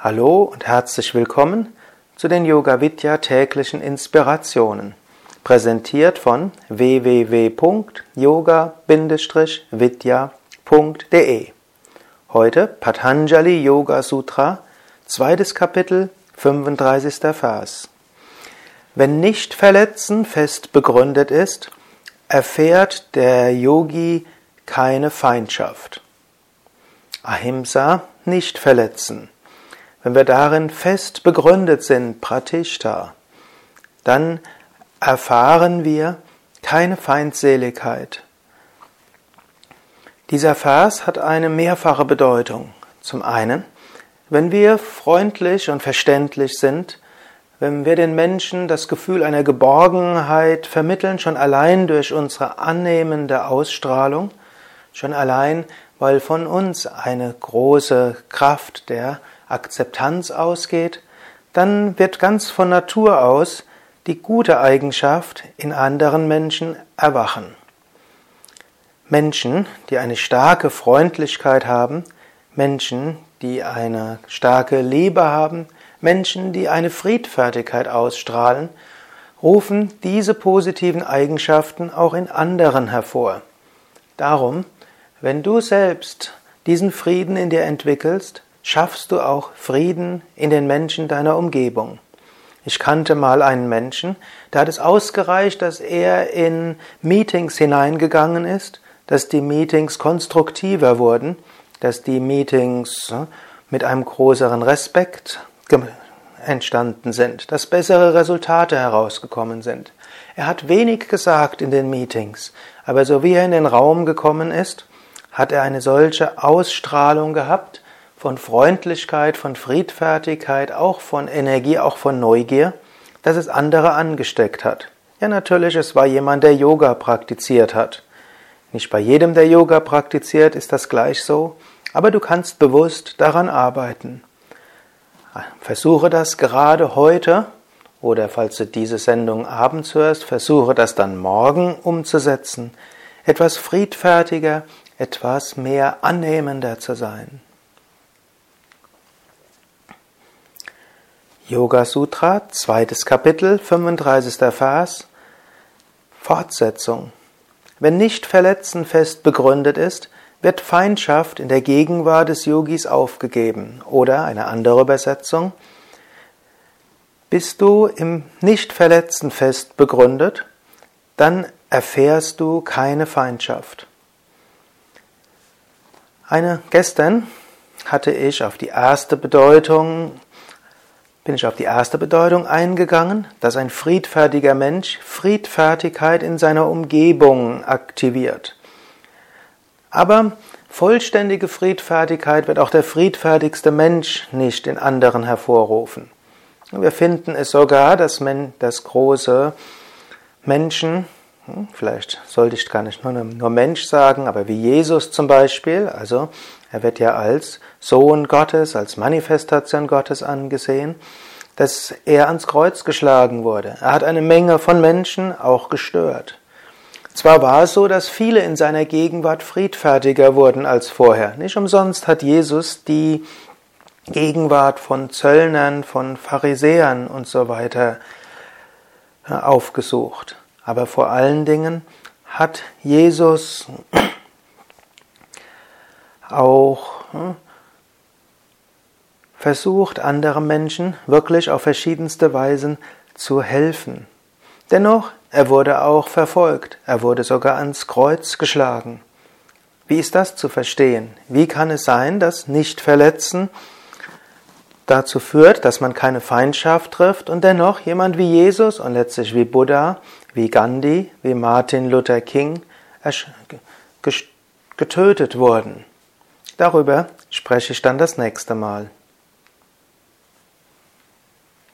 Hallo und herzlich willkommen zu den Yoga Vidya täglichen Inspirationen, präsentiert von www.yoga-vidya.de. Heute Patanjali Yoga Sutra, zweites Kapitel, 35. Vers. Wenn nicht verletzen fest begründet ist, erfährt der Yogi keine Feindschaft. Ahimsa, nicht verletzen. Wenn wir darin fest begründet sind, Pratishta, dann erfahren wir keine Feindseligkeit. Dieser Vers hat eine mehrfache Bedeutung. Zum einen, wenn wir freundlich und verständlich sind, wenn wir den Menschen das Gefühl einer Geborgenheit vermitteln, schon allein durch unsere annehmende Ausstrahlung, schon allein, weil von uns eine große Kraft der Akzeptanz ausgeht, dann wird ganz von Natur aus die gute Eigenschaft in anderen Menschen erwachen. Menschen, die eine starke Freundlichkeit haben, Menschen, die eine starke Liebe haben, Menschen, die eine Friedfertigkeit ausstrahlen, rufen diese positiven Eigenschaften auch in anderen hervor. Darum, wenn du selbst diesen Frieden in dir entwickelst, schaffst du auch Frieden in den Menschen deiner Umgebung. Ich kannte mal einen Menschen, da hat es ausgereicht, dass er in Meetings hineingegangen ist, dass die Meetings konstruktiver wurden, dass die Meetings äh, mit einem größeren Respekt entstanden sind, dass bessere Resultate herausgekommen sind. Er hat wenig gesagt in den Meetings, aber so wie er in den Raum gekommen ist, hat er eine solche Ausstrahlung gehabt von Freundlichkeit, von Friedfertigkeit, auch von Energie, auch von Neugier, dass es andere angesteckt hat. Ja, natürlich, es war jemand, der Yoga praktiziert hat. Nicht bei jedem, der Yoga praktiziert, ist das gleich so, aber du kannst bewusst daran arbeiten. Versuche das gerade heute oder falls du diese Sendung abends hörst, versuche das dann morgen umzusetzen, etwas friedfertiger, etwas mehr annehmender zu sein. Yoga Sutra, zweites Kapitel, 35. Vers, Fortsetzung. Wenn nicht Verletzen fest begründet ist, wird Feindschaft in der Gegenwart des Yogis aufgegeben. Oder eine andere Übersetzung. Bist du im Nichtverletzen fest begründet, dann erfährst du keine Feindschaft. Eine gestern hatte ich auf die erste Bedeutung bin ich auf die erste Bedeutung eingegangen, dass ein friedfertiger Mensch Friedfertigkeit in seiner Umgebung aktiviert. Aber vollständige Friedfertigkeit wird auch der friedfertigste Mensch nicht in anderen hervorrufen. Wir finden es sogar, dass, große Menschen, vielleicht sollte ich gar nicht nur, nur Mensch sagen, aber wie Jesus zum Beispiel, also er wird ja als Sohn Gottes, als Manifestation Gottes angesehen, dass er ans Kreuz geschlagen wurde. Er hat eine Menge von Menschen auch gestört. Zwar war es so, dass viele in seiner Gegenwart friedfertiger wurden als vorher. Nicht umsonst hat Jesus die Gegenwart von Zöllnern, von Pharisäern und so weiter äh, aufgesucht. Aber vor allen Dingen hat Jesus auch äh, versucht, anderen Menschen wirklich auf verschiedenste Weisen zu helfen. Dennoch er wurde auch verfolgt, er wurde sogar ans Kreuz geschlagen. Wie ist das zu verstehen? Wie kann es sein, dass Nicht-Verletzen dazu führt, dass man keine Feindschaft trifft und dennoch jemand wie Jesus und letztlich wie Buddha, wie Gandhi, wie Martin Luther King getötet wurden? Darüber spreche ich dann das nächste Mal.